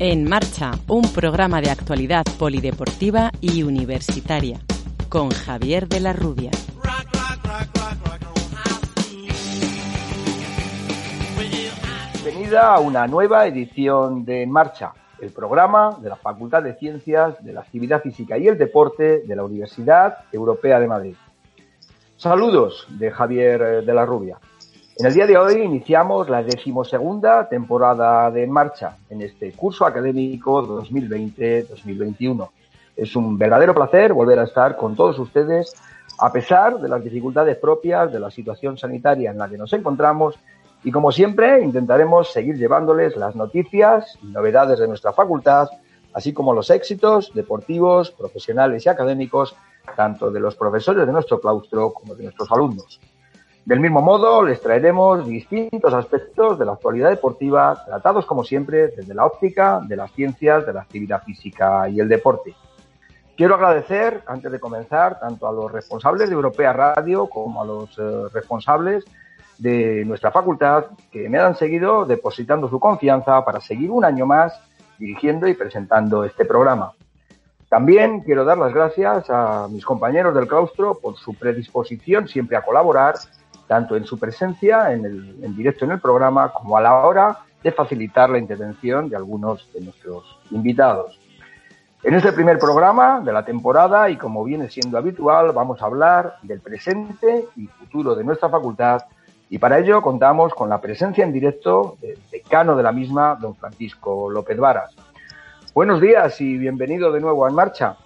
En marcha, un programa de actualidad polideportiva y universitaria con Javier de la Rubia. Bienvenida a una nueva edición de En Marcha, el programa de la Facultad de Ciencias de la Actividad Física y el Deporte de la Universidad Europea de Madrid. Saludos de Javier de la Rubia. En el día de hoy iniciamos la decimosegunda temporada de Marcha en este curso académico 2020-2021. Es un verdadero placer volver a estar con todos ustedes a pesar de las dificultades propias de la situación sanitaria en la que nos encontramos y como siempre intentaremos seguir llevándoles las noticias y novedades de nuestra facultad, así como los éxitos deportivos, profesionales y académicos, tanto de los profesores de nuestro claustro como de nuestros alumnos. Del mismo modo, les traeremos distintos aspectos de la actualidad deportiva, tratados como siempre desde la óptica de las ciencias, de la actividad física y el deporte. Quiero agradecer, antes de comenzar, tanto a los responsables de Europea Radio como a los eh, responsables de nuestra facultad que me han seguido depositando su confianza para seguir un año más dirigiendo y presentando este programa. También quiero dar las gracias a mis compañeros del claustro por su predisposición siempre a colaborar tanto en su presencia en, el, en directo en el programa como a la hora de facilitar la intervención de algunos de nuestros invitados. En este primer programa de la temporada y como viene siendo habitual, vamos a hablar del presente y futuro de nuestra facultad y para ello contamos con la presencia en directo del decano de la misma, don Francisco López Varas. Buenos días y bienvenido de nuevo a En Marcha.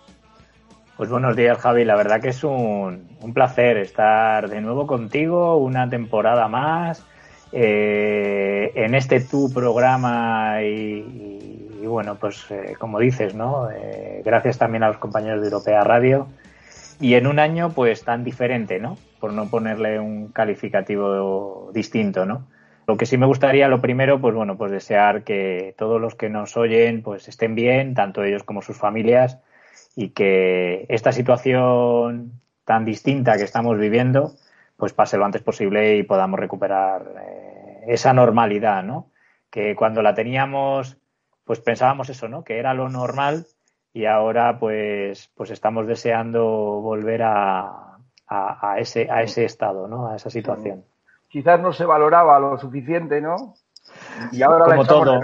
Pues buenos días, Javi. La verdad que es un, un placer estar de nuevo contigo, una temporada más, eh, en este tu programa y, bueno, pues eh, como dices, ¿no? Eh, gracias también a los compañeros de Europea Radio y en un año pues tan diferente, ¿no? Por no ponerle un calificativo distinto, ¿no? Lo que sí me gustaría, lo primero, pues bueno, pues desear que todos los que nos oyen pues estén bien, tanto ellos como sus familias, y que esta situación tan distinta que estamos viviendo pues pase lo antes posible y podamos recuperar eh, esa normalidad, ¿no? Que cuando la teníamos, pues pensábamos eso, ¿no? Que era lo normal y ahora pues, pues estamos deseando volver a, a, a ese, a ese estado, ¿no? A esa situación. Quizás no se valoraba lo suficiente, ¿no? Y ahora como todo,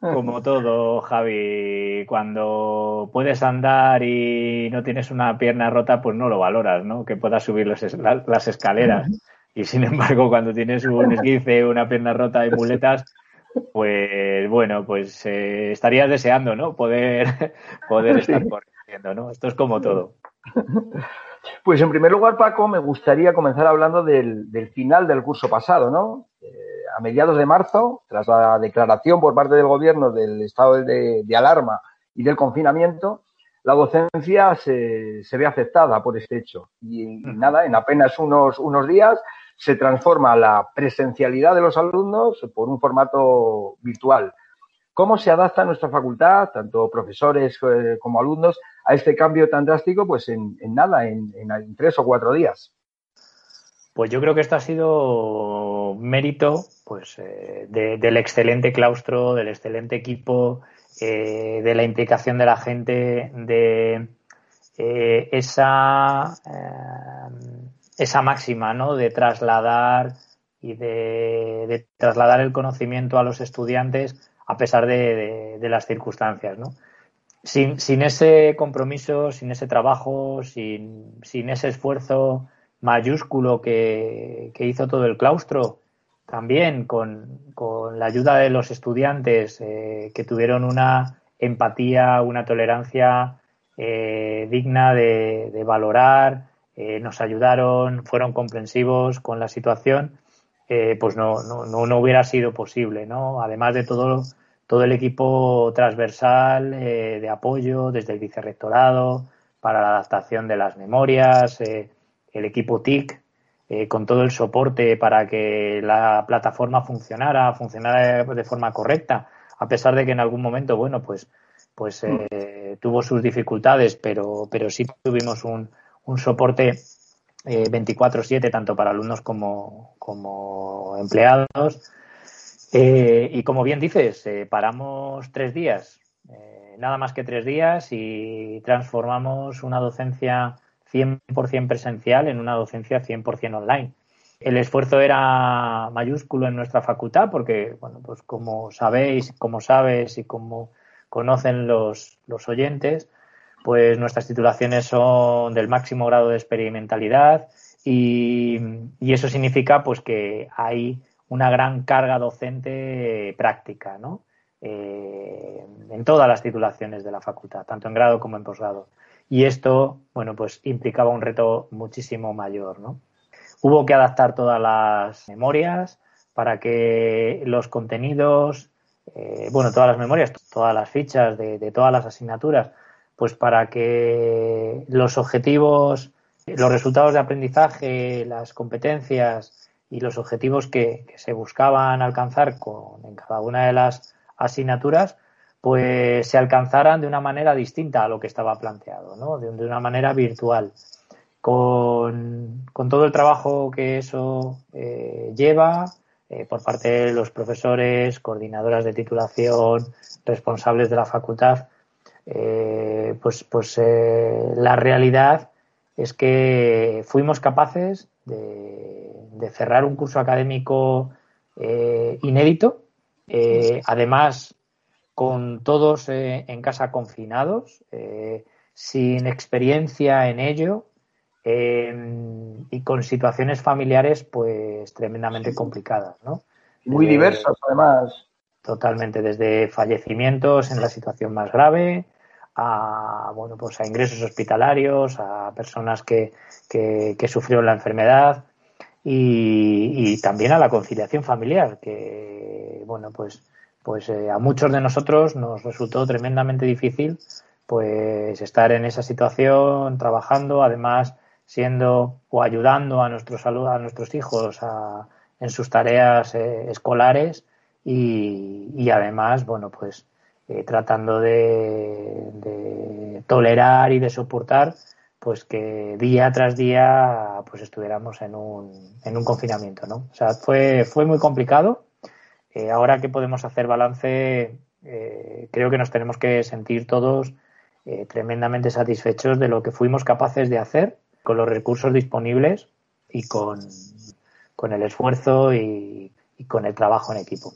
como todo, Javi, cuando puedes andar y no tienes una pierna rota, pues no lo valoras, ¿no? Que puedas subir los, las escaleras. Y sin embargo, cuando tienes un esguince, una pierna rota y muletas, pues bueno, pues eh, estarías deseando, ¿no? Poder, poder estar corriendo, ¿no? Esto es como todo. Pues en primer lugar, Paco, me gustaría comenzar hablando del, del final del curso pasado, ¿no? Eh, a mediados de marzo, tras la declaración por parte del gobierno del estado de, de alarma y del confinamiento, la docencia se, se, ve afectada por este hecho. Y, y, nada, en apenas unos, unos días se transforma la presencialidad de los alumnos por un formato virtual. ¿Cómo se adapta nuestra facultad, tanto profesores eh, como alumnos, a este cambio tan drástico? Pues en, en nada, en, en tres o cuatro días. Pues yo creo que esto ha sido mérito pues, eh, de, del excelente claustro, del excelente equipo, eh, de la implicación de la gente, de eh, esa, esa máxima ¿no? de trasladar y de, trasladar el conocimiento a los estudiantes a pesar de, las circunstancias. ¿no? Sin, ese compromiso, sin ese trabajo, sin, sin ese esfuerzo, mayúsculo que, hizo todo el claustro, también con, con la ayuda de los estudiantes eh, que tuvieron una empatía, una tolerancia eh, digna de, valorar, eh, nos ayudaron, fueron comprensivos con la situación, eh, pues no, no, no, no, hubiera sido posible, ¿no? Además de todo, todo el equipo transversal de apoyo, desde el vicerrectorado, para la adaptación de las memorias, el equipo TIC, eh, con todo el soporte para que la plataforma funcionara, funcionara de forma correcta, a pesar de que en algún momento, bueno, pues, pues mm. tuvo sus dificultades, pero, pero sí tuvimos un, un soporte 24/7 tanto para alumnos como, como empleados eh, y como bien dices, eh, paramos tres días, eh, nada más que tres días y transformamos una docencia 100% presencial en una docencia 100% online. El esfuerzo era mayúsculo en nuestra facultad porque, bueno, pues como sabéis, como sabes y como conocen los, los oyentes, pues nuestras titulaciones son del máximo grado de experimentalidad y, eso significa pues que hay una gran carga docente práctica, ¿no? Eh, en todas las titulaciones de la facultad, tanto en grado como en posgrado. Y esto, bueno, pues implicaba un reto muchísimo mayor, ¿no? Hubo que adaptar todas las memorias para que los contenidos, eh, bueno, todas las memorias, todas las fichas de, de todas las asignaturas, pues para que los objetivos, los resultados de aprendizaje, las competencias, y los objetivos que, se buscaban alcanzar con, en cada una de las asignaturas, pues se alcanzaran de una manera distinta a lo que estaba planteado, ¿no? de, una manera virtual. Con, todo el trabajo que eso eh, lleva eh, por parte de los profesores, coordinadoras de titulación, responsables de la facultad, eh, pues, pues la realidad es que fuimos capaces de, cerrar un curso académico inédito, además con todos eh, en casa confinados, sin experiencia en ello y con situaciones familiares pues tremendamente complicadas, ¿no? Muy diversas además. Totalmente, desde fallecimientos en la situación más grave, a bueno pues a ingresos hospitalarios, a personas que, que, sufrieron la enfermedad y, también a la conciliación familiar, que bueno pues pues eh, a muchos de nosotros nos resultó tremendamente difícil pues estar en esa situación trabajando, además siendo o ayudando a nuestros a nuestros hijos en sus tareas eh, escolares y, y además bueno pues eh, tratando de, tolerar y de soportar pues que día tras día pues estuviéramos en un, en un confinamiento, ¿no? O sea, fue, fue muy complicado. Eh, ahora que podemos hacer balance, eh, creo que nos tenemos que sentir todos tremendamente satisfechos de lo que fuimos capaces de hacer con los recursos disponibles y con, con el esfuerzo y con el trabajo en equipo.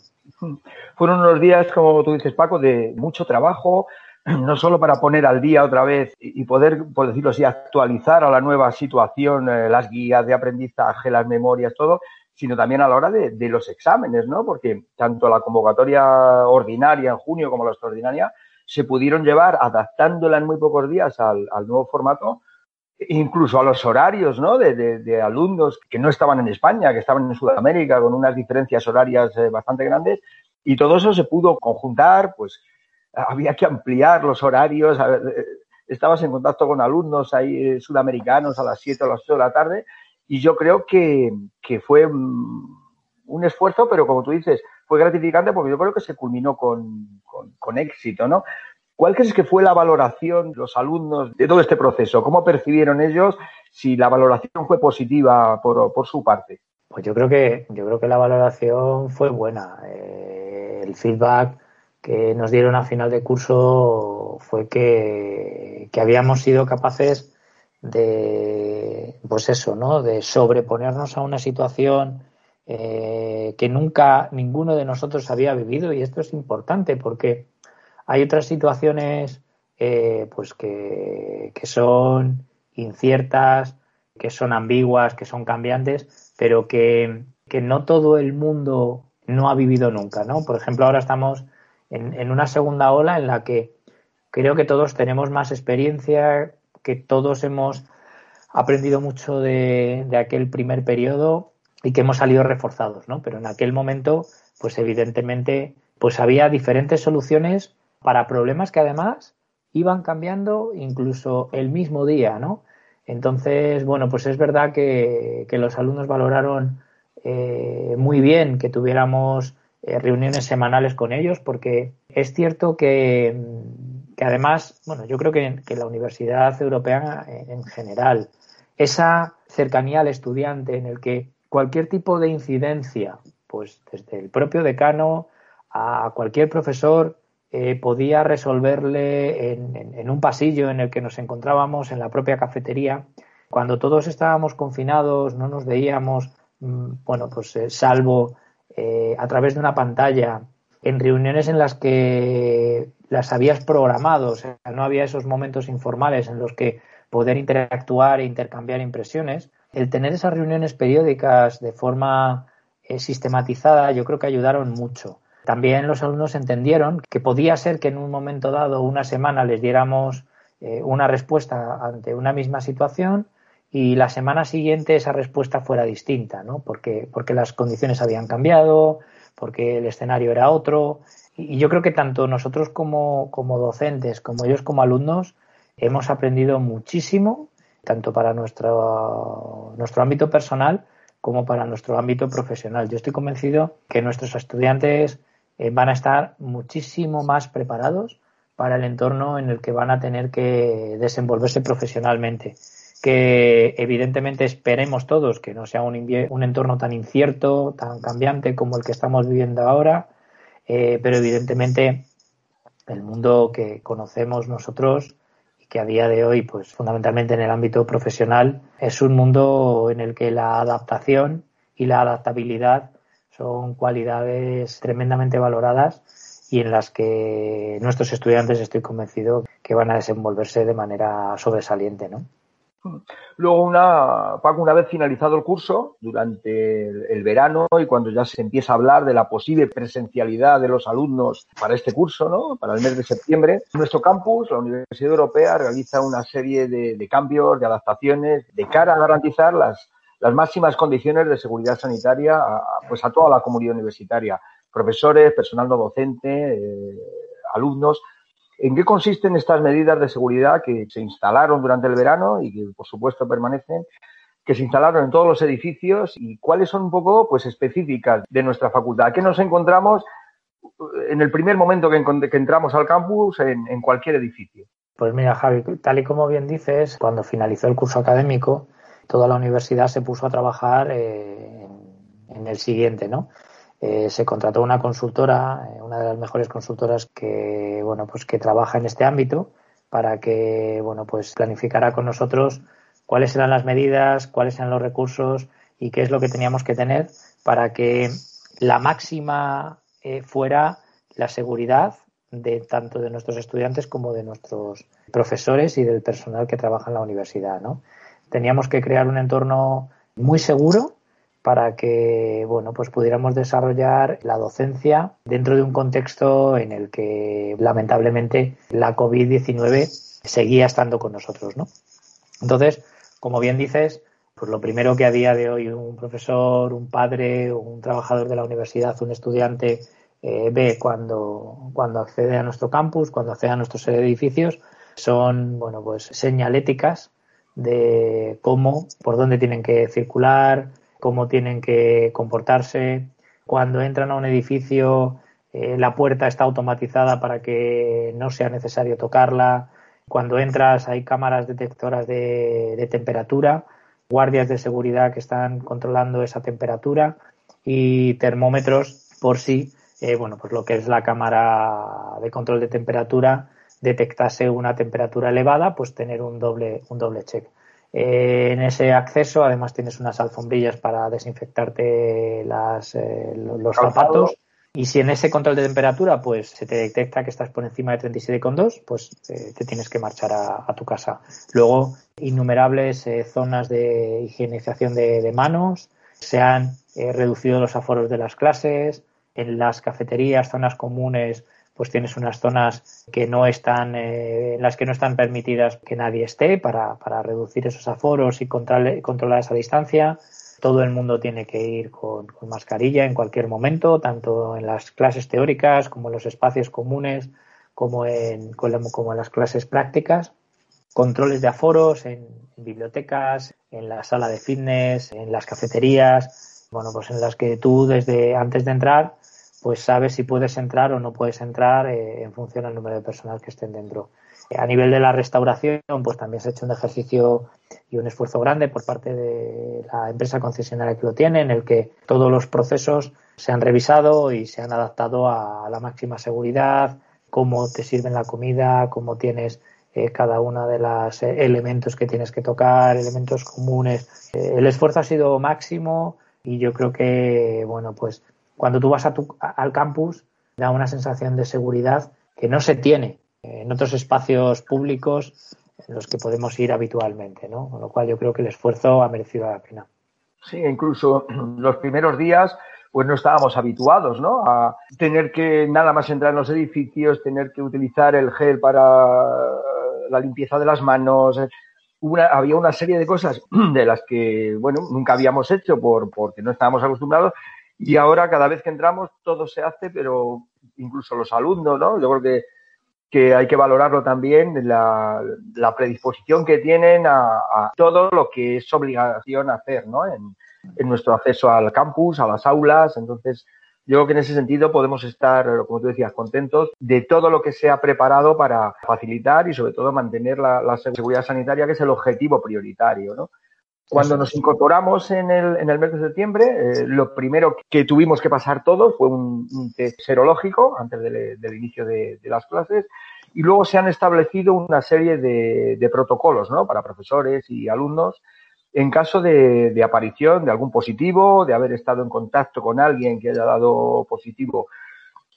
Fueron unos días, como tú dices, Paco, de mucho trabajo, no solo para poner al día otra vez y poder, por decirlo así, actualizar a la nueva situación eh, las guías de aprendizaje, las memorias, todo, sino también a la hora de, los exámenes, ¿no? Porque tanto la convocatoria ordinaria en junio como la extraordinaria se pudieron llevar adaptándola en muy pocos días al, nuevo formato, incluso a los horarios, ¿no? De, alumnos que no estaban en España, que estaban en Sudamérica, con unas diferencias horarias eh, bastante grandes, y todo eso se pudo conjuntar, pues había que ampliar los horarios, eh, estabas en contacto con alumnos ahí eh, sudamericanos a las 7 o las 8 de la tarde y yo creo que, fue un esfuerzo, pero como tú dices, fue gratificante porque yo creo que se culminó con, éxito, ¿no? ¿Cuál crees que fue la valoración de los alumnos de todo este proceso? ¿Cómo percibieron ellos si la valoración fue positiva por, por su parte? Pues yo creo que yo creo que la valoración fue buena. Eh, el feedback que nos dieron a final de curso fue que, habíamos sido capaces de, pues eso, ¿no? De sobreponernos a una situación eh, que nunca ninguno de nosotros había vivido y esto es importante porque hay otras situaciones eh, pues que, que son inciertas, que son ambiguas, que son cambiantes, pero que, que no todo el mundo no ha vivido nunca, ¿no? Por ejemplo, ahora estamos en, una segunda ola en la que creo que todos tenemos más experiencia, que todos hemos aprendido mucho de, aquel primer periodo y que hemos salido reforzados, ¿no? Pero en aquel momento, pues evidentemente pues había diferentes soluciones para problemas que además iban cambiando incluso el mismo día, ¿no? Entonces, bueno, pues es verdad que, los alumnos valoraron eh, muy bien que tuviéramos eh, reuniones semanales con ellos, porque es cierto que, además, bueno, yo creo que, que la Universidad Europea en general, esa cercanía al estudiante en el que cualquier tipo de incidencia, pues desde el propio decano a cualquier profesor, eh, podía resolverle en, un pasillo en el que nos encontrábamos, en la propia cafetería. Cuando todos estábamos confinados, no nos veíamos, mm, bueno, pues eh, salvo eh, a través de una pantalla, en reuniones en las que las habías programado, o sea, no había esos momentos informales en los que poder interactuar e intercambiar impresiones. El tener esas reuniones periódicas de forma sistematizada, yo creo que ayudaron mucho. También los alumnos entendieron que podía ser que en un momento dado, una semana, les diéramos eh, una respuesta ante una misma situación y la semana siguiente esa respuesta fuera distinta, ¿no? Porque, porque las condiciones habían cambiado, porque el escenario era otro. Y yo creo que tanto nosotros como, como docentes, como ellos como alumnos, hemos aprendido muchísimo, tanto para nuestro, nuestro ámbito personal como para nuestro ámbito profesional. Yo estoy convencido que nuestros estudiantes eh, van a estar muchísimo más preparados para el entorno en el que van a tener que desenvolverse profesionalmente. Que evidentemente esperemos todos que no sea un, un entorno tan incierto, tan cambiante como el que estamos viviendo ahora, eh, pero evidentemente el mundo que conocemos nosotros y que a día de hoy, pues fundamentalmente en el ámbito profesional, es un mundo en el que la adaptación y la adaptabilidad son cualidades tremendamente valoradas y en las que nuestros estudiantes estoy convencido que van a desenvolverse de manera sobresaliente, ¿no? Luego, una, Paco, una vez finalizado el curso, durante el, verano y cuando ya se empieza a hablar de la posible presencialidad de los alumnos para este curso, ¿no? para el mes de septiembre, nuestro campus, la Universidad Europea, realiza una serie de, cambios, de adaptaciones, de cara a garantizar las, las máximas condiciones de seguridad sanitaria a, pues a toda la comunidad universitaria, profesores, personal no docente, eh, alumnos. ¿En qué consisten estas medidas de seguridad que se instalaron durante el verano y que, por supuesto, permanecen? que se instalaron en todos los edificios y cuáles son un poco pues específicas de nuestra facultad. qué nos encontramos en el primer momento que, entramos al campus en, en, cualquier edificio? Pues mira, Javi, tal y como bien dices, cuando finalizó el curso académico, toda la universidad se puso a trabajar eh, en, el siguiente, ¿no? Eh, se contrató una consultora, eh, una de las mejores consultoras que, bueno, pues que trabaja en este ámbito para que, bueno, pues planificara con nosotros cuáles eran las medidas, cuáles eran los recursos y qué es lo que teníamos que tener para que la máxima fuera la seguridad de tanto de nuestros estudiantes como de nuestros profesores y del personal que trabaja en la universidad, ¿no? teníamos que crear un entorno muy seguro para que bueno pues pudiéramos desarrollar la docencia dentro de un contexto en el que lamentablemente la COVID-19 seguía estando con nosotros, ¿no? Entonces, como bien dices, pues lo primero que a día de hoy un profesor, un padre, un trabajador de la universidad, un estudiante eh, ve cuando, cuando accede a nuestro campus, cuando accede a nuestros edificios, son bueno pues señaléticas de cómo, por dónde tienen que circular, cómo tienen que comportarse. Cuando entran a un edificio, eh, la puerta está automatizada para que no sea necesario tocarla. Cuando entras hay cámaras detectoras de, temperatura, guardias de seguridad que están controlando esa temperatura y termómetros por si, eh, bueno, pues lo que es la cámara de control de temperatura detectase una temperatura elevada, pues tener un doble, un doble check. Eh, en ese acceso, además, tienes unas alfombrillas para desinfectarte las, eh, los zapatos. Y si en ese control de temperatura, pues se te detecta que estás por encima de 37,2, pues eh, te tienes que marchar a, tu casa. Luego, innumerables zonas de higienización de, de manos, se han reducido los aforos de las clases, en las cafeterías, zonas comunes, pues tienes unas zonas que no están, eh, en las que no están permitidas que nadie esté para, reducir esos aforos y controlar, esa distancia. todo el mundo tiene que ir con, mascarilla en cualquier momento, tanto en las clases teóricas como en los espacios comunes, como en, como en las clases prácticas. Controles de aforos en, bibliotecas, en la sala de fitness, en las cafeterías, bueno, pues en las que tú desde antes de entrar, pues sabes si puedes entrar o no puedes entrar eh, en función del número de personas que estén dentro. A nivel de la restauración, pues también se ha hecho un ejercicio y un esfuerzo grande por parte de la empresa concesionaria que lo tiene, en el que todos los procesos se han revisado y se han adaptado a la máxima seguridad, cómo te sirven la comida, cómo tienes eh, cada uno de los eh, elementos que tienes que tocar, elementos comunes. El esfuerzo ha sido máximo y yo creo que, bueno, pues cuando tú vas a tu, al campus da una sensación de seguridad que no se tiene en otros espacios públicos en los que podemos ir habitualmente, ¿no? Con lo cual yo creo que el esfuerzo ha merecido la pena. Sí, incluso los primeros días pues no estábamos habituados, ¿no? A tener que nada más entrar en los edificios, tener que utilizar el gel para la limpieza de las manos. había una serie de cosas de las que, bueno, nunca habíamos hecho por, porque no estábamos acostumbrados y ahora cada vez que entramos todo se hace, pero incluso los alumnos, ¿no? Yo creo que hay que valorarlo también, la, predisposición que tienen a, todo lo que es obligación hacer ¿no? en, nuestro acceso al campus, a las aulas. Entonces, yo creo que en ese sentido podemos estar, como tú decías, contentos de todo lo que se ha preparado para facilitar y sobre todo mantener la, seguridad sanitaria, que es el objetivo prioritario. ¿no? Cuando nos incorporamos en el, en el mes de septiembre, eh, lo primero que tuvimos que pasar todos fue un, test serológico antes del, inicio de, las clases y luego se han establecido una serie de, protocolos ¿no? para profesores y alumnos en caso de, de, aparición de algún positivo, de haber estado en contacto con alguien que haya dado positivo.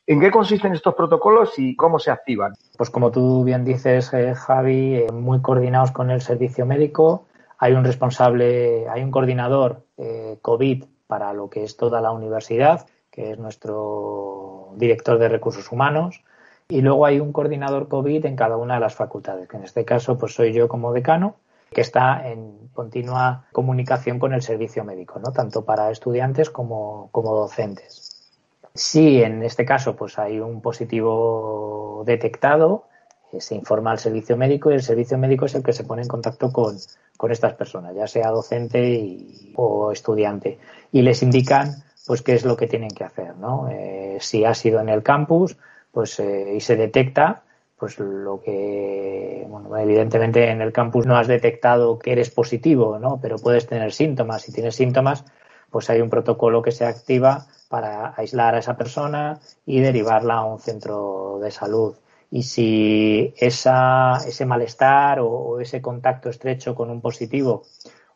¿En qué consisten estos protocolos y cómo se activan? Pues como tú bien dices, eh, Javi, eh, muy coordinados con el servicio médico hay un responsable, hay un coordinador eh, COVID para lo que es toda la universidad, que es nuestro director de recursos humanos, y luego hay un coordinador COVID en cada una de las facultades, que en este caso pues soy yo como decano, que está en continua comunicación con el servicio médico, ¿no? tanto para estudiantes como, como docentes. Si en este caso pues hay un positivo detectado, se informa al servicio médico y el servicio médico es el que se pone en contacto con, estas personas, ya sea docente o estudiante, y les indican pues qué es lo que tienen que hacer, ¿no? Eh, si ha sido en el campus, pues eh, y se detecta, pues lo que, bueno, evidentemente en el campus no has detectado que eres positivo, ¿no? Pero puedes tener síntomas. Si tienes síntomas, pues hay un protocolo que se activa para aislar a esa persona y derivarla a un centro de salud y si esa, ese malestar o, ese contacto estrecho con un positivo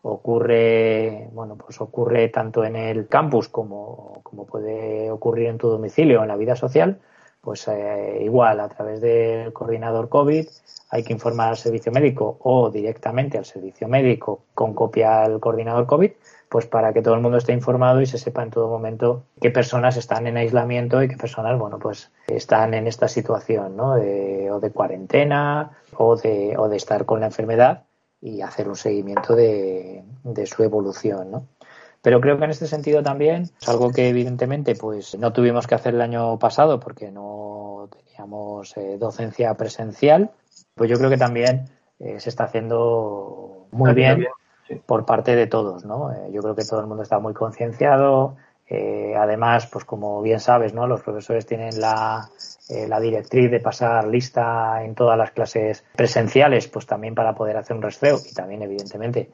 ocurre, bueno, pues ocurre tanto en el campus como, como puede ocurrir en tu domicilio, en la vida social, pues eh, igual a través del coordinador COVID hay que informar al servicio médico o directamente al servicio médico con copia al coordinador COVID pues para que todo el mundo esté informado y se sepa en todo momento qué personas están en aislamiento y qué personas, bueno, pues están en esta situación, ¿no? De, o de cuarentena o de, o de estar con la enfermedad y hacer un seguimiento de, de su evolución, ¿no? Pero creo que en este sentido también es algo que evidentemente pues no tuvimos que hacer el año pasado porque no teníamos eh, docencia presencial. Pues yo creo que también eh, se está haciendo muy bien por parte de todos, ¿no? Eh, yo creo que todo el mundo está muy concienciado. Eh, además, pues como bien sabes, ¿no? Los profesores tienen la, eh, la directriz de pasar lista en todas las clases presenciales, pues también para poder hacer un rastreo y también, evidentemente,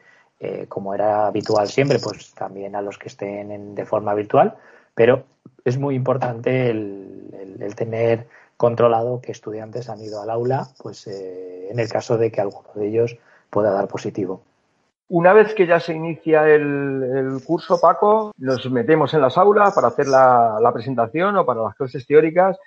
como era habitual siempre, pues también a los que estén de forma virtual. Pero es muy importante el, el, tener controlado qué estudiantes han ido al aula, pues en el caso de que alguno de ellos pueda dar positivo. Una vez que ya se inicia el, curso, Paco, nos metemos en las aulas para hacer la, presentación o para las clases teóricas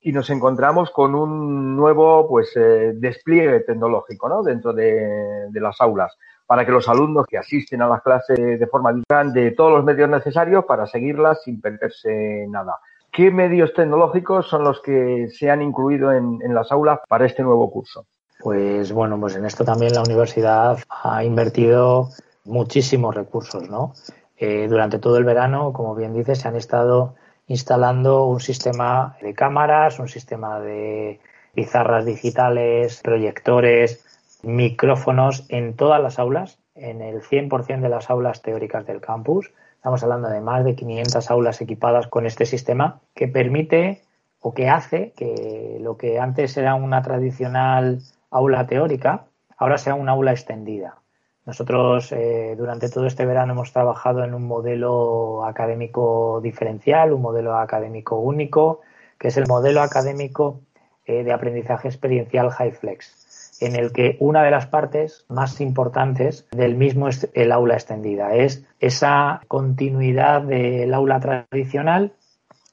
y nos encontramos con un nuevo pues eh, despliegue tecnológico ¿no? dentro de, las aulas para que los alumnos que asisten a las clases de forma de todos los medios necesarios para seguirlas sin perderse nada. ¿Qué medios tecnológicos son los que se han incluido en las aulas para este nuevo curso? Pues bueno, pues en esto también la universidad ha invertido muchísimos recursos, ¿no? eh, durante todo el verano, como bien dices, se han estado instalando un sistema de cámaras, un sistema de pizarras digitales, proyectores, micrófonos en todas las aulas, en el 100% de las aulas teóricas del campus. Estamos hablando de más de 500 aulas equipadas con este sistema que permite o que hace que lo que antes era una tradicional aula teórica, ahora sea una aula extendida. Nosotros eh, durante todo este verano hemos trabajado en un modelo académico diferencial, un modelo académico único, que es el modelo académico eh, de aprendizaje experiencial HighFlex, en el que una de las partes más importantes del mismo es el aula extendida, es esa continuidad del aula tradicional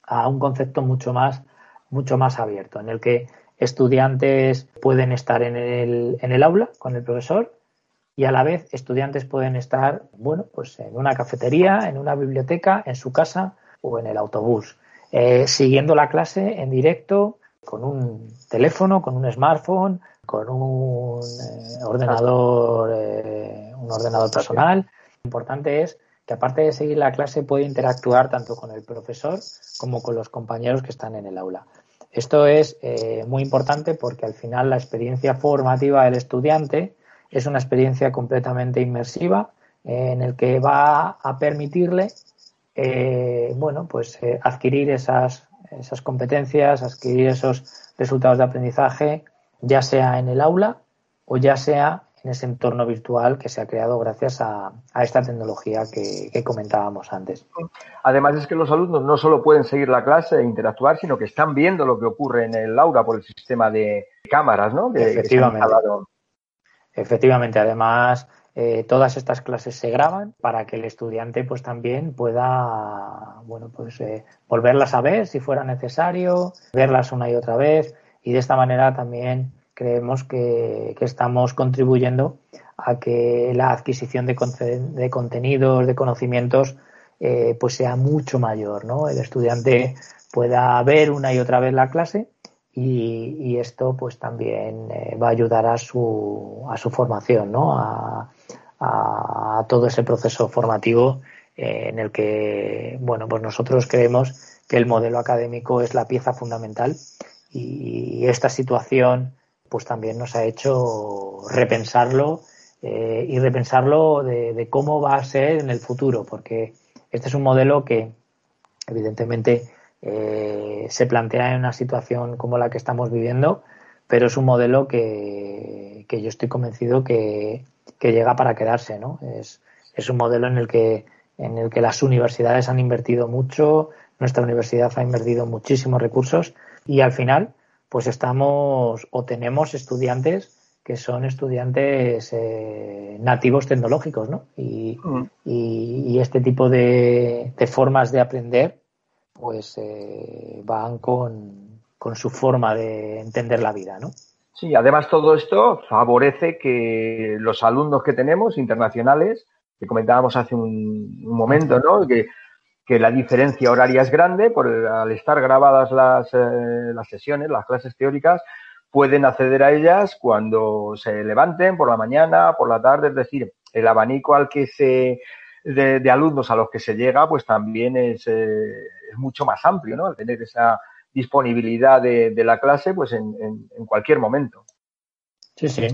a un concepto mucho más, mucho más abierto, en el que estudiantes pueden estar en el, en el aula con el profesor, y a la vez estudiantes pueden estar, bueno, pues en una cafetería, en una biblioteca, en su casa o en el autobús, eh, siguiendo la clase en directo con un teléfono, con un smartphone, con un eh, ordenador, eh, un ordenador personal. Lo importante es que aparte de seguir la clase puede interactuar tanto con el profesor como con los compañeros que están en el aula. Esto es muy importante porque al final la experiencia formativa del estudiante es una experiencia completamente inmersiva eh, en el que va a permitirle eh, bueno, pues eh, adquirir esas, esas competencias, adquirir esos resultados de aprendizaje, ya sea en el aula o ya sea en ese entorno virtual que se ha creado gracias a, esta tecnología que, que, comentábamos antes. Además es que los alumnos no solo pueden seguir la clase e interactuar, sino que están viendo lo que ocurre en el aula por el sistema de cámaras, ¿no? Que, Efectivamente. Efectivamente, además, eh, todas estas clases se graban para que el estudiante pues también pueda bueno pues eh, volverlas a ver si fuera necesario, verlas una y otra vez y de esta manera también creemos que, estamos contribuyendo a que la adquisición de, de contenidos, de conocimientos eh, pues sea mucho mayor, ¿no? El estudiante pueda ver una y otra vez la clase y, esto pues también eh, va a ayudar a su, a su formación, ¿no? A, todo ese proceso formativo eh, en el que, bueno, pues nosotros creemos que el modelo académico es la pieza fundamental y esta situación pues también nos ha hecho repensarlo eh, y repensarlo de, cómo va a ser en el futuro, porque este es un modelo que evidentemente eh, se plantea en una situación como la que estamos viviendo, pero es un modelo que, yo estoy convencido que, llega para quedarse, ¿no? Es, es un modelo en el que en el que las universidades han invertido mucho, nuestra universidad ha invertido muchísimos recursos y al final pues estamos o tenemos estudiantes que son estudiantes eh, nativos tecnológicos, ¿no? Y, mm. y, este tipo de, de, formas de aprender pues eh, van con, su forma de entender la vida, ¿no? Sí, además todo esto favorece que los alumnos que tenemos internacionales, que comentábamos hace un, momento, ¿no? Que, la diferencia horaria es grande, por al estar grabadas las, eh, las sesiones, las clases teóricas, pueden acceder a ellas cuando se levanten por la mañana, por la tarde, es decir, el abanico al que se de, alumnos a los que se llega, pues también es, eh, es mucho más amplio, ¿no? Al tener esa disponibilidad de, la clase, pues en, en, cualquier momento. Sí, sí,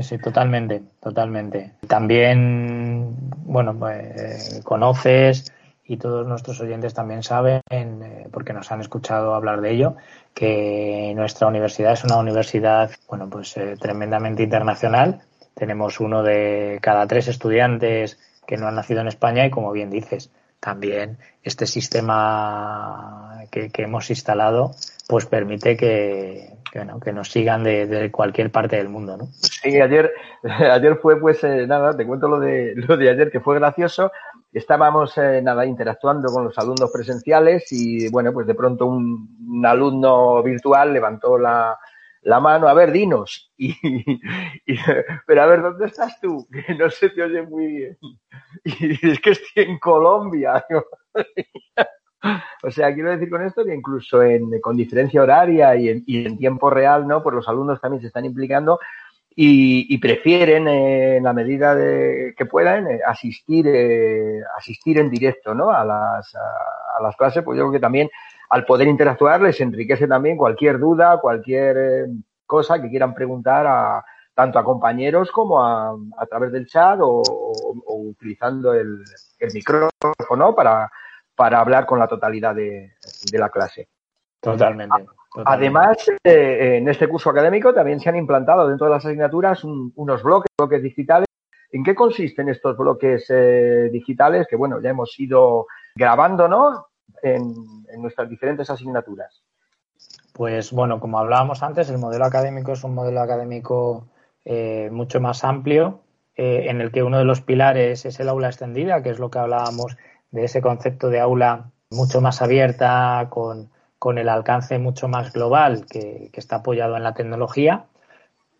sí, totalmente, totalmente. También, bueno, pues, conoces y todos nuestros oyentes también saben, eh, porque nos han escuchado hablar de ello, que nuestra universidad es una universidad, bueno, pues eh, tremendamente internacional. Tenemos uno de cada tres estudiantes que no han nacido en España y, como bien dices, también este sistema que, hemos instalado pues permite que, que, nos sigan de, cualquier parte del mundo, ¿no? Sí, ayer, ayer fue pues eh, nada, te cuento lo de, lo de ayer que fue gracioso. Estábamos eh, nada interactuando con los alumnos presenciales y bueno, pues de pronto un alumno virtual levantó la, la mano, a ver, dinos. Y, pero a ver, ¿dónde estás tú? Que no se te oye muy bien. Y es que estoy en Colombia. O sea, quiero decir con esto que incluso en, con diferencia horaria y en, tiempo real, ¿no? Pues los alumnos también se están implicando y, prefieren, en la medida de que puedan, asistir, asistir en directo ¿no? a, las, a, las clases, pues yo creo que también al poder interactuar les enriquece también cualquier duda, cualquier cosa que quieran preguntar a, tanto a compañeros como a, a través del chat o, utilizando el, el, micrófono para, para hablar con la totalidad de, la clase. Totalmente. Además, eh, en este curso académico también se han implantado dentro de las asignaturas unos bloques, bloques digitales. ¿En qué consisten estos bloques eh, digitales que, bueno, ya hemos ido grabando, ¿no? En, en nuestras diferentes asignaturas. Pues bueno, como hablábamos antes, el modelo académico es un modelo académico eh, mucho más amplio, eh, en el que uno de los pilares es el aula extendida, que es lo que hablábamos de ese concepto de aula mucho más abierta, con, el alcance mucho más global, que, está apoyado en la tecnología.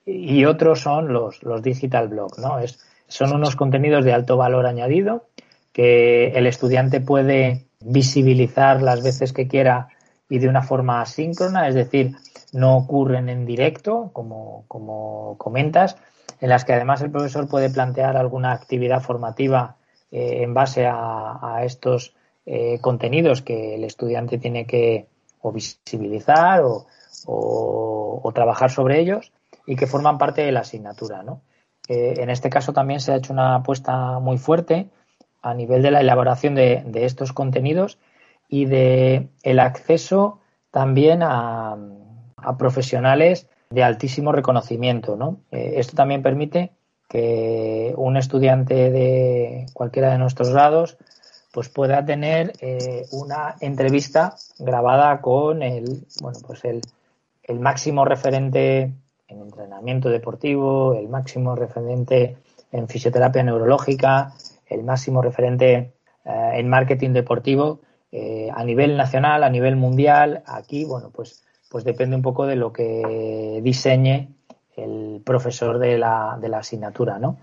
Y otros son los, los digital blog, ¿no? Es, son unos contenidos de alto valor añadido que el estudiante puede visibilizar las veces que quiera y de una forma asíncrona, es decir, no ocurren en directo, como, como comentas, en las que además el profesor puede plantear alguna actividad formativa eh, en base a, estos eh, contenidos que el estudiante tiene que o visibilizar o, o, trabajar sobre ellos y que forman parte de la asignatura. ¿no? Eh, en este caso también se ha hecho una apuesta muy fuerte a nivel de la elaboración de, de estos contenidos y de el acceso también a, a profesionales de altísimo reconocimiento. ¿no? Eh, esto también permite que un estudiante de cualquiera de nuestros grados pues pueda tener eh, una entrevista grabada con el bueno pues el, el, máximo referente en entrenamiento deportivo, el máximo referente en fisioterapia neurológica, el máximo referente eh, en marketing deportivo a nivel nacional, a nivel mundial. Aquí, bueno, pues pues depende un poco de lo que diseñe el profesor de la, de la asignatura, ¿no?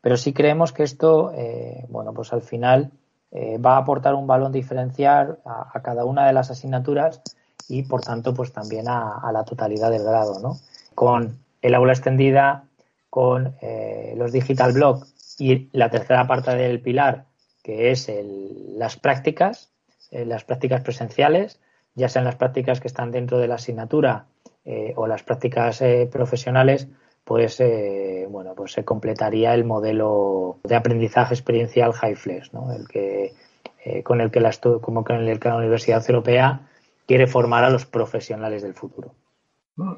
Pero sí creemos que esto, eh, bueno, pues al final eh, va a aportar un balón diferencial a, cada una de las asignaturas y, por tanto, pues también a, la totalidad del grado, ¿no? Con el aula extendida, con eh, los digital blog y la tercera parte del pilar, que es las prácticas, las prácticas presenciales, ya sean las prácticas que están dentro de la asignatura eh, o las prácticas eh, profesionales, pues eh, bueno, pues se completaría el modelo de aprendizaje experiencial HighFlex, ¿no? El que con el que la como con el que la Universidad Europea quiere formar a los profesionales del futuro.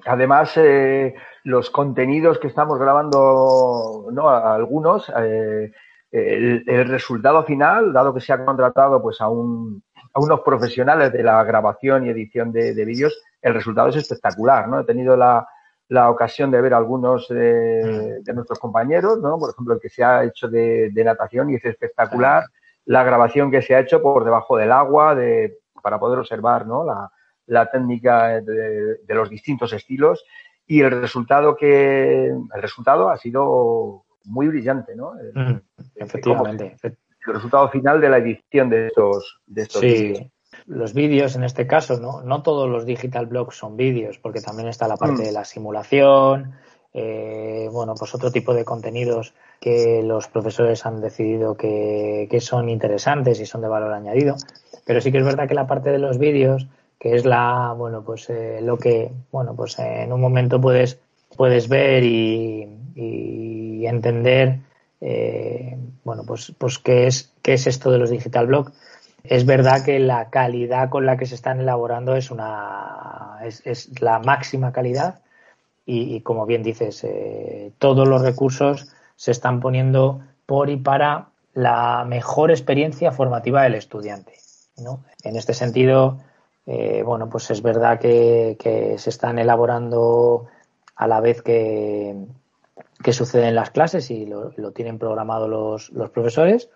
Además, los contenidos que estamos grabando, ¿no? algunos, el, resultado final, dado que se ha contratado pues a un a unos profesionales de la grabación y edición de, vídeos, el resultado es espectacular, ¿no? He tenido la, ocasión de ver algunos de, nuestros compañeros, ¿no? Por ejemplo, el que se ha hecho de, natación y es espectacular la grabación que se ha hecho por debajo del agua de, para poder observar, ¿no? La, técnica de, los distintos estilos y el resultado que el resultado ha sido muy brillante, ¿no? Efectivamente el resultado final de la edición de estos, de estos sí. Los vídeos, en este caso, ¿no? no todos los digital blogs son vídeos, porque también está la parte de la simulación, eh, bueno, pues otro tipo de contenidos que los profesores han decidido que, son interesantes y son de valor añadido. Pero sí que es verdad que la parte de los vídeos, que es la, bueno, pues eh, lo que, bueno, pues en un momento puedes, puedes ver y, y entender eh, bueno, pues, pues ¿qué es, qué es esto de los digital blog? Es verdad que la calidad con la que se están elaborando es una es, la máxima calidad y, como bien dices, eh, todos los recursos se están poniendo por y para la mejor experiencia formativa del estudiante. ¿no? En este sentido, eh, bueno, pues es verdad que, se están elaborando a la vez que, que sucede en las clases y lo, tienen programado los, los profesores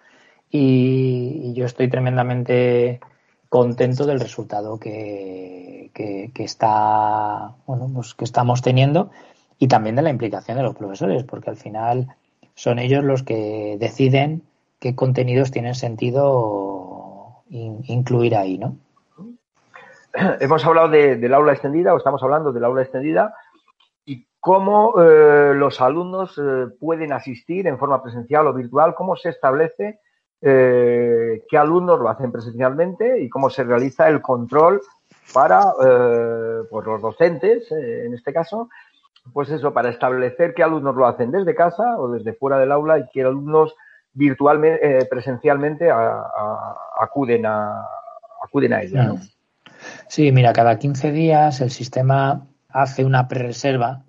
y, yo estoy tremendamente contento del resultado que, que, está bueno pues que estamos teniendo y también de la implicación de los profesores porque al final son ellos los que deciden qué contenidos tienen sentido incluir ahí no hemos hablado de, del aula extendida o estamos hablando del aula extendida cómo eh, los alumnos eh, pueden asistir en forma presencial o virtual, cómo se establece eh, qué alumnos lo hacen presencialmente y cómo se realiza el control para pues los docentes, en este caso, pues eso, para establecer qué alumnos lo hacen desde casa o desde fuera del aula y qué alumnos virtualmente, presencialmente acuden a acuden a ella. Sí, mira, cada 15 días el sistema hace una pre-reserva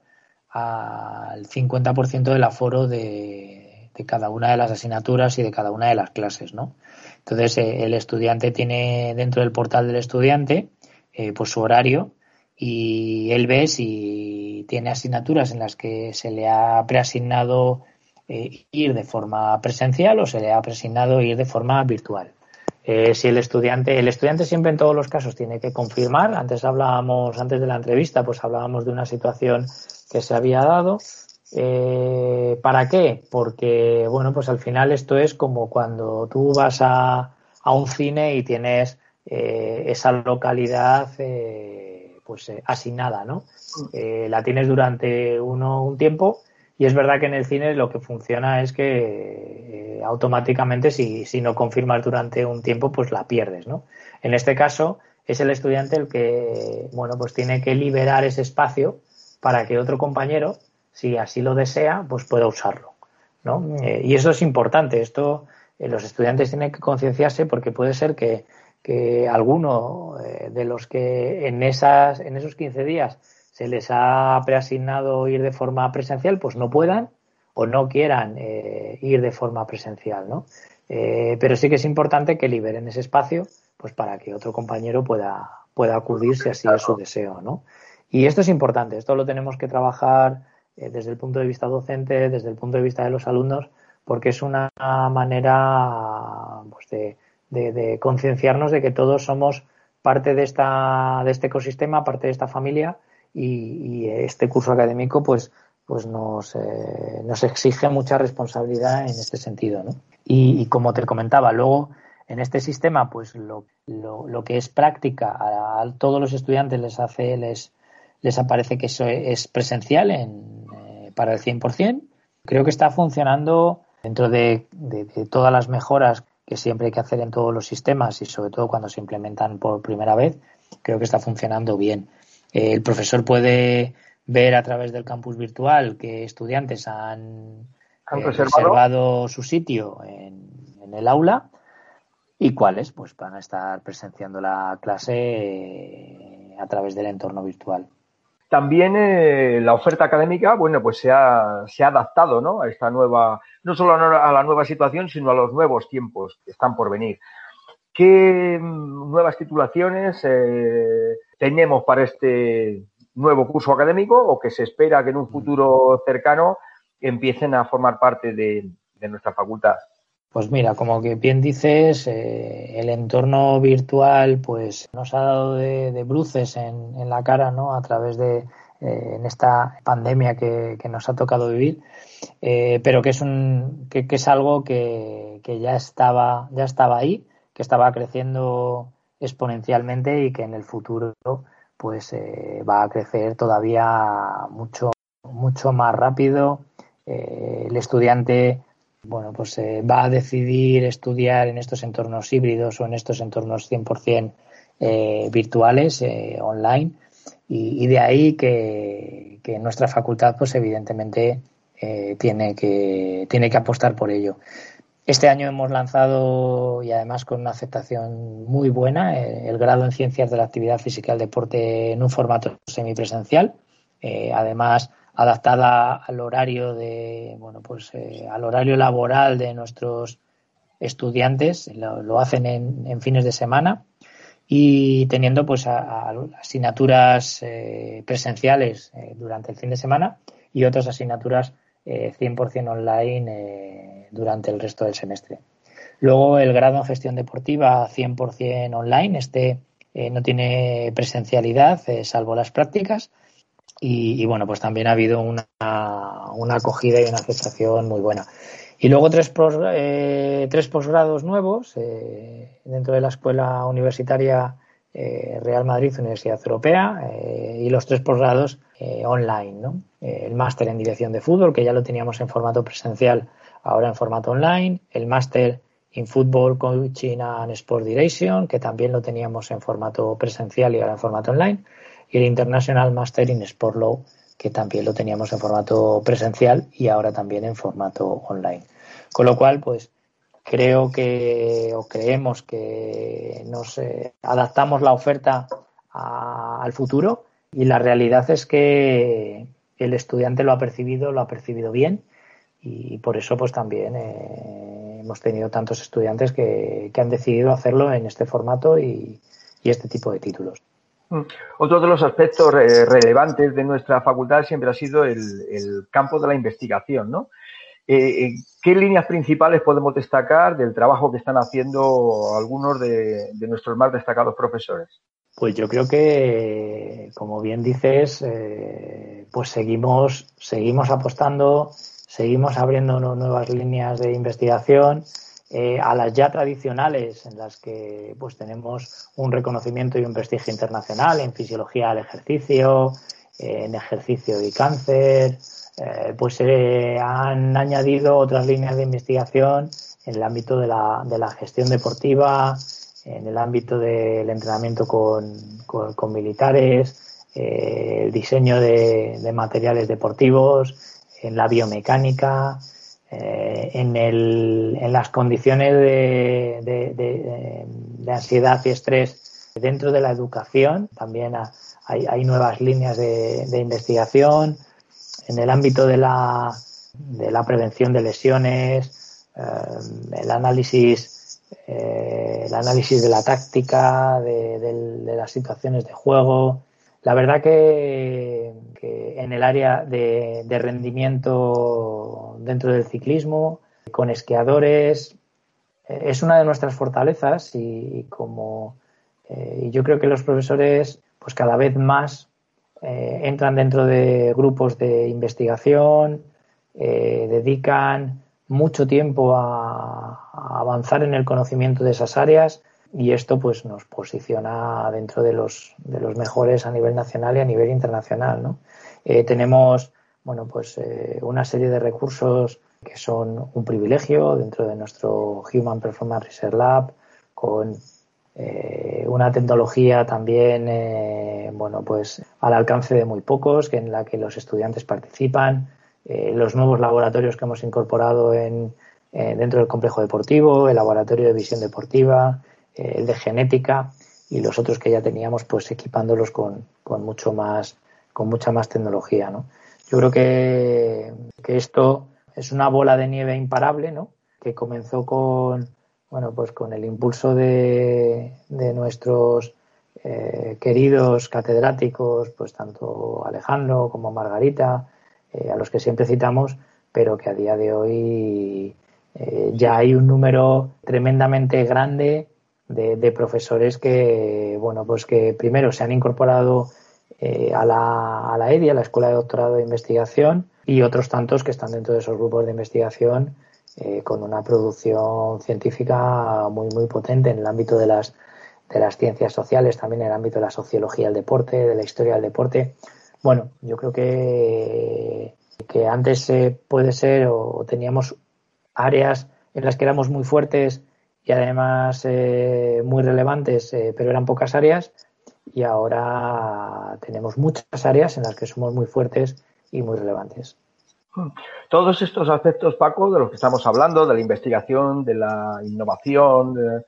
al 50% del aforo de, cada una de las asignaturas y de cada una de las clases, ¿no? Entonces, eh, el estudiante tiene dentro del portal del estudiante eh, pues su horario y él ve si tiene asignaturas en las que se le ha preasignado eh, ir de forma presencial o se le ha preasignado ir de forma virtual. Si el estudiante, el estudiante siempre en todos los casos tiene que confirmar. Antes hablábamos, antes de la entrevista, pues hablábamos de una situación que se había dado. Eh, ¿Para qué? Porque, bueno, pues al final esto es como cuando tú vas a, a un cine y tienes eh, esa localidad pues asignada, ¿no? la tienes durante uno, un tiempo y es verdad que en el cine lo que funciona es que eh, automáticamente si, si, no confirmas durante un tiempo, pues la pierdes, ¿no? En este caso es el estudiante el que, bueno, pues tiene que liberar ese espacio para que otro compañero, si así lo desea, pues pueda usarlo, ¿no? Eh, y eso es importante. Esto eh, los estudiantes tienen que concienciarse porque puede ser que, que alguno de los que en esas en esos 15 días se les ha preasignado ir de forma presencial, pues no puedan o no quieran eh, ir de forma presencial, ¿no? Eh, pero sí que es importante que liberen ese espacio, pues para que otro compañero pueda, pueda acudir si así es su deseo, ¿no? Y esto es importante, esto lo tenemos que trabajar eh, desde el punto de vista docente, desde el punto de vista de los alumnos, porque es una manera pues, de, concienciarnos de que todos somos parte de, esta, de este ecosistema, parte de esta familia y, este curso académico pues pues nos, eh, nos exige mucha responsabilidad en este sentido ¿no? y, como te comentaba luego en este sistema pues lo, lo, lo que es práctica a, todos los estudiantes les hace les les aparece que eso es presencial en, para el 100% creo que está funcionando dentro de, de, de todas las mejoras que siempre hay que hacer en todos los sistemas y sobre todo cuando se implementan por primera vez creo que está funcionando bien el profesor puede ver a través del campus virtual que estudiantes han, eh, reservado? su sitio en, el aula y cuáles pues van a estar presenciando la clase eh, a través del entorno virtual. También eh, la oferta académica, bueno, pues se ha, adaptado ¿no? a esta nueva, no solo a la nueva situación, sino a los nuevos tiempos que están por venir. ¿Qué mm, nuevas titulaciones eh, tenemos para este nuevo curso académico o que se espera que en un futuro cercano empiecen a formar parte de, nuestra facultad? Pues mira, como que bien dices, eh, el entorno virtual pues nos ha dado de, bruces en, la cara, ¿no? A través de eh, en esta pandemia que, nos ha tocado vivir, pero que es un que, que es algo que, que, ya estaba ya estaba ahí que estaba creciendo exponencialmente y que en el futuro pues eh, va a crecer todavía mucho mucho más rápido eh, el estudiante bueno pues eh, va a decidir estudiar en estos entornos híbridos o en estos entornos 100% virtuales online y, de ahí que, que, nuestra facultad pues evidentemente tiene que tiene que apostar por ello este año hemos lanzado, y además con una aceptación muy buena, eh, el grado en Ciencias de la Actividad Física y el Deporte en un formato semipresencial. Eh, además, adaptada al horario de, bueno, pues eh, al horario laboral de nuestros estudiantes, lo, hacen en, fines de semana y teniendo pues asignaturas presenciales durante el fin de semana y otras asignaturas 100% online durante el resto del semestre. Luego el grado en gestión deportiva 100% online, este eh, no tiene presencialidad, eh, salvo las prácticas. Y, bueno, pues también ha habido una, una, acogida y una aceptación muy buena. Y luego tres, eh, tres posgrados nuevos dentro de la escuela universitaria eh, Real Madrid Universidad Europea eh, y los tres posgrados eh, online. ¿no? el máster en dirección de fútbol, que ya lo teníamos en formato presencial, ahora en formato online. El máster en Football Coaching and Sport Direction, que también lo teníamos en formato presencial y ahora en formato online. Y el International Master in Sport Law, que también lo teníamos en formato presencial y ahora también en formato online. Con lo cual, pues creo que o creemos que nos eh, adaptamos la oferta al futuro y la realidad es que el estudiante lo ha percibido, lo ha percibido bien y por eso pues también eh, hemos tenido tantos estudiantes que, han decidido hacerlo en este formato y, este tipo de títulos. Otro de los aspectos relevantes de nuestra facultad siempre ha sido el, el campo de la investigación, ¿no? Eh, eh, ¿Qué líneas principales podemos destacar del trabajo que están haciendo algunos de, nuestros más destacados profesores? Pues yo creo que, como bien dices, eh, pues seguimos, seguimos apostando, seguimos abriendo nuevas líneas de investigación a las ya tradicionales, en las que pues tenemos un reconocimiento y un prestigio internacional en fisiología del ejercicio, en ejercicio y cáncer, eh, pues se han añadido otras líneas de investigación en el ámbito de la, de la gestión deportiva, en el ámbito del entrenamiento con, con, militares, eh, el diseño de, materiales deportivos, en la biomecánica, eh, en, las condiciones de, de, ansiedad y estrés dentro de la educación. También hay, hay nuevas líneas de, investigación en el ámbito de la, de la prevención de lesiones, eh, el análisis, eh, el análisis de la táctica, de, las situaciones de juego. La verdad que, en el área de, rendimiento dentro del ciclismo, con esquiadores, eh, es una de nuestras fortalezas y, como y yo creo que los profesores pues cada vez más eh, entran dentro de grupos de investigación, eh, dedican mucho tiempo a, avanzar en el conocimiento de esas áreas y esto pues nos posiciona dentro de los, de los mejores a nivel nacional y a nivel internacional. Eh, tenemos bueno, pues, una serie de recursos que son un privilegio dentro de nuestro Human Performance Research Lab con eh, una tecnología también, eh, bueno, pues al alcance de muy pocos, que en la que los estudiantes participan, eh, los nuevos laboratorios que hemos incorporado en, dentro del complejo deportivo, el laboratorio de visión deportiva, el de genética y los otros que ya teníamos, pues equipándolos con, con mucho más, con mucha más tecnología, ¿no? Yo creo que, que esto es una bola de nieve imparable, ¿no? Que comenzó con, bueno, pues con el impulso de, nuestros eh, queridos catedráticos, pues tanto Alejandro como Margarita, eh, a los que siempre citamos, pero que a día de hoy eh, ya hay un número tremendamente grande de, profesores que, bueno, pues que primero se han incorporado a, la, a la EDI, a la Escuela de Doctorado de Investigación, y otros tantos que están dentro de esos grupos de investigación eh, con una producción científica muy, muy potente en el ámbito de las, de las ciencias sociales, también en el ámbito de la sociología del deporte, de la historia del deporte. Bueno, yo creo que, que antes eh, puede ser o teníamos áreas en las que éramos muy fuertes y además eh, muy relevantes, pero eran pocas áreas y ahora tenemos muchas áreas en las que somos muy fuertes y muy relevantes. Todos estos aspectos, Paco, de los que estamos hablando, de la investigación, de la innovación,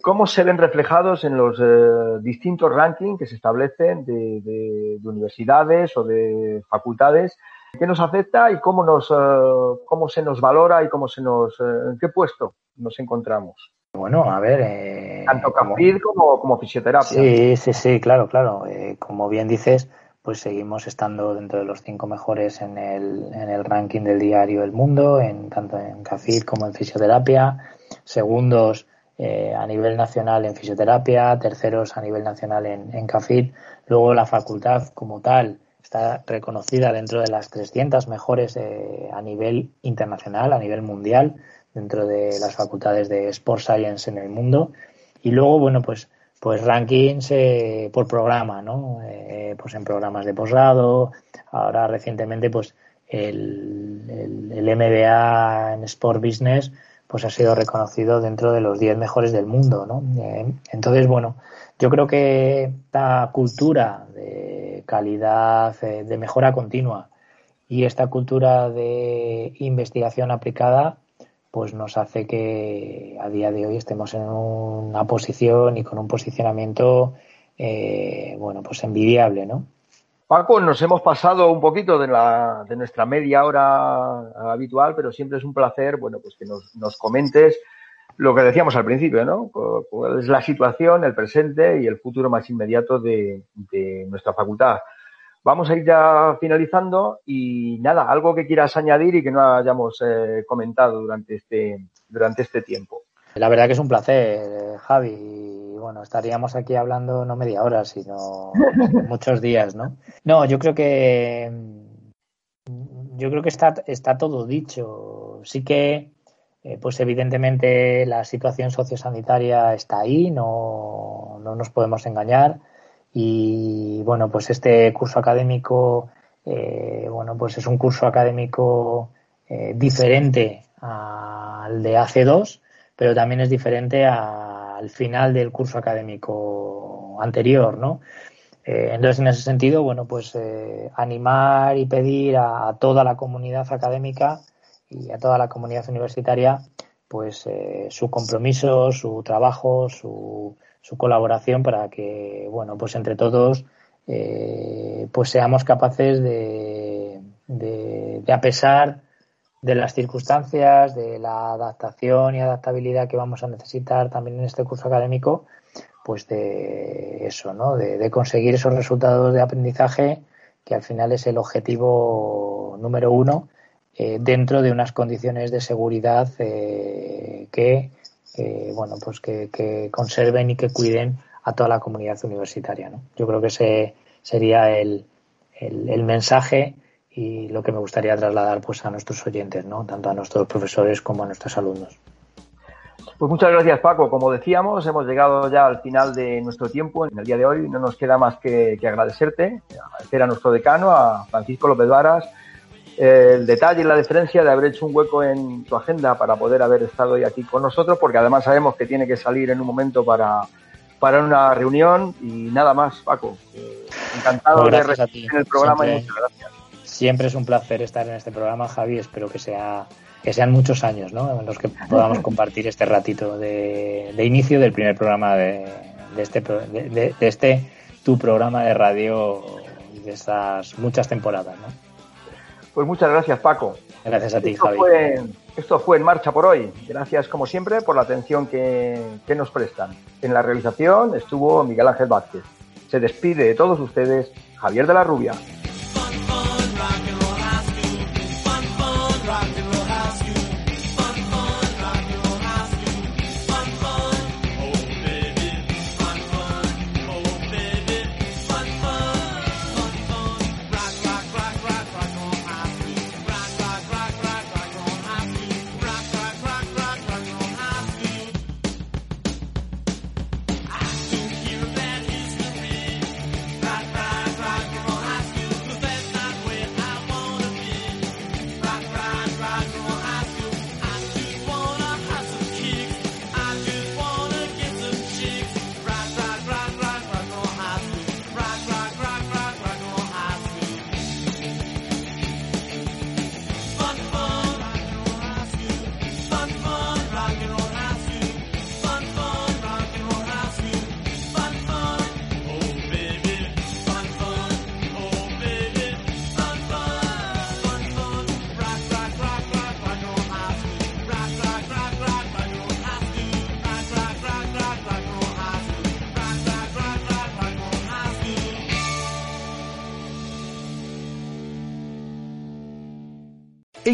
¿cómo se ven reflejados en los eh, distintos rankings que se establecen de, universidades o de facultades? ¿Qué nos afecta y cómo, nos, eh, cómo se nos valora y cómo se nos, eh, en qué puesto nos encontramos? Bueno, a ver. Tanto CAFID como, como, fisioterapia. Sí, sí, sí, claro, claro. como bien dices, pues seguimos estando dentro de los cinco mejores en el, en el ranking del diario El Mundo, en, tanto en CAFID como en fisioterapia, segundos eh, a nivel nacional en fisioterapia, terceros a nivel nacional en, en CAFID. Luego la facultad como tal está reconocida dentro de las 300 mejores eh, a nivel internacional, a nivel mundial, dentro de las facultades de Sport Science en el mundo. Y luego, bueno, pues pues rankings eh, por programa, ¿no? pues en programas de posgrado, ahora recientemente pues el, el, MBA en Sport Business pues ha sido reconocido dentro de los 10 mejores del mundo, ¿no? entonces, bueno, yo creo que esta cultura de calidad, de mejora continua y esta cultura de investigación aplicada pues nos hace que a día de hoy estemos en una posición y con un posicionamiento eh, bueno pues envidiable no Paco, nos hemos pasado un poquito de, la, de nuestra media hora habitual, pero siempre es un placer, bueno, pues que nos, nos comentes lo que decíamos al principio, ¿no? Cuál es la situación, el presente y el futuro más inmediato de, nuestra facultad. Vamos a ir ya finalizando y nada, algo que quieras añadir y que no hayamos eh, comentado durante este, durante este tiempo. La verdad que es un placer, Javi. Y bueno, estaríamos aquí hablando no media hora, sino muchos días, ¿no? No, yo creo que yo creo que está, está todo dicho. Sí que, eh, pues evidentemente la situación sociosanitaria está ahí, no, no nos podemos engañar y bueno, pues este curso académico, eh, bueno, pues es un curso académico eh, diferente al de hace dos, pero también es diferente al final del curso académico anterior, ¿no? Entonces, en ese sentido, bueno, pues animar y pedir a, toda la comunidad académica y a toda la comunidad universitaria, pues su compromiso, su trabajo, su, su colaboración para que, bueno, pues entre todos, eh, pues seamos capaces de, de, de, a pesar de las circunstancias, de la adaptación y adaptabilidad que vamos a necesitar también en este curso académico, pues de eso, ¿no? De, de conseguir esos resultados de aprendizaje que al final es el objetivo número uno eh, dentro de unas condiciones de seguridad eh, que que bueno pues que, conserven y que cuiden a toda la comunidad universitaria ¿no? yo creo que ese sería el, el, mensaje y lo que me gustaría trasladar pues a nuestros oyentes no tanto a nuestros profesores como a nuestros alumnos. Pues muchas gracias Paco. Como decíamos hemos llegado ya al final de nuestro tiempo en el día de hoy. No nos queda más que, que agradecerte agradecer a nuestro decano a Francisco López Varas el detalle y la diferencia de haber hecho un hueco en tu agenda para poder haber estado hoy aquí con nosotros, porque además sabemos que tiene que salir en un momento para, para una reunión y nada más, Paco. Eh, encantado de recibir en el programa siempre, y muchas gracias. Siempre es un placer estar en este programa, Javi. Espero que sea que sean muchos años ¿no? en los que podamos compartir este ratito de, de inicio del primer programa de, de este, de, de, este tu programa de radio de estas muchas temporadas. ¿no? Pues muchas gracias, Paco. Gracias a ti, esto Javi. Fue, esto fue En Marcha por hoy. Gracias, como siempre, por la atención que, que nos prestan. En la realización estuvo Miguel Ángel Vázquez. Se despide de todos ustedes Javier de la Rubia.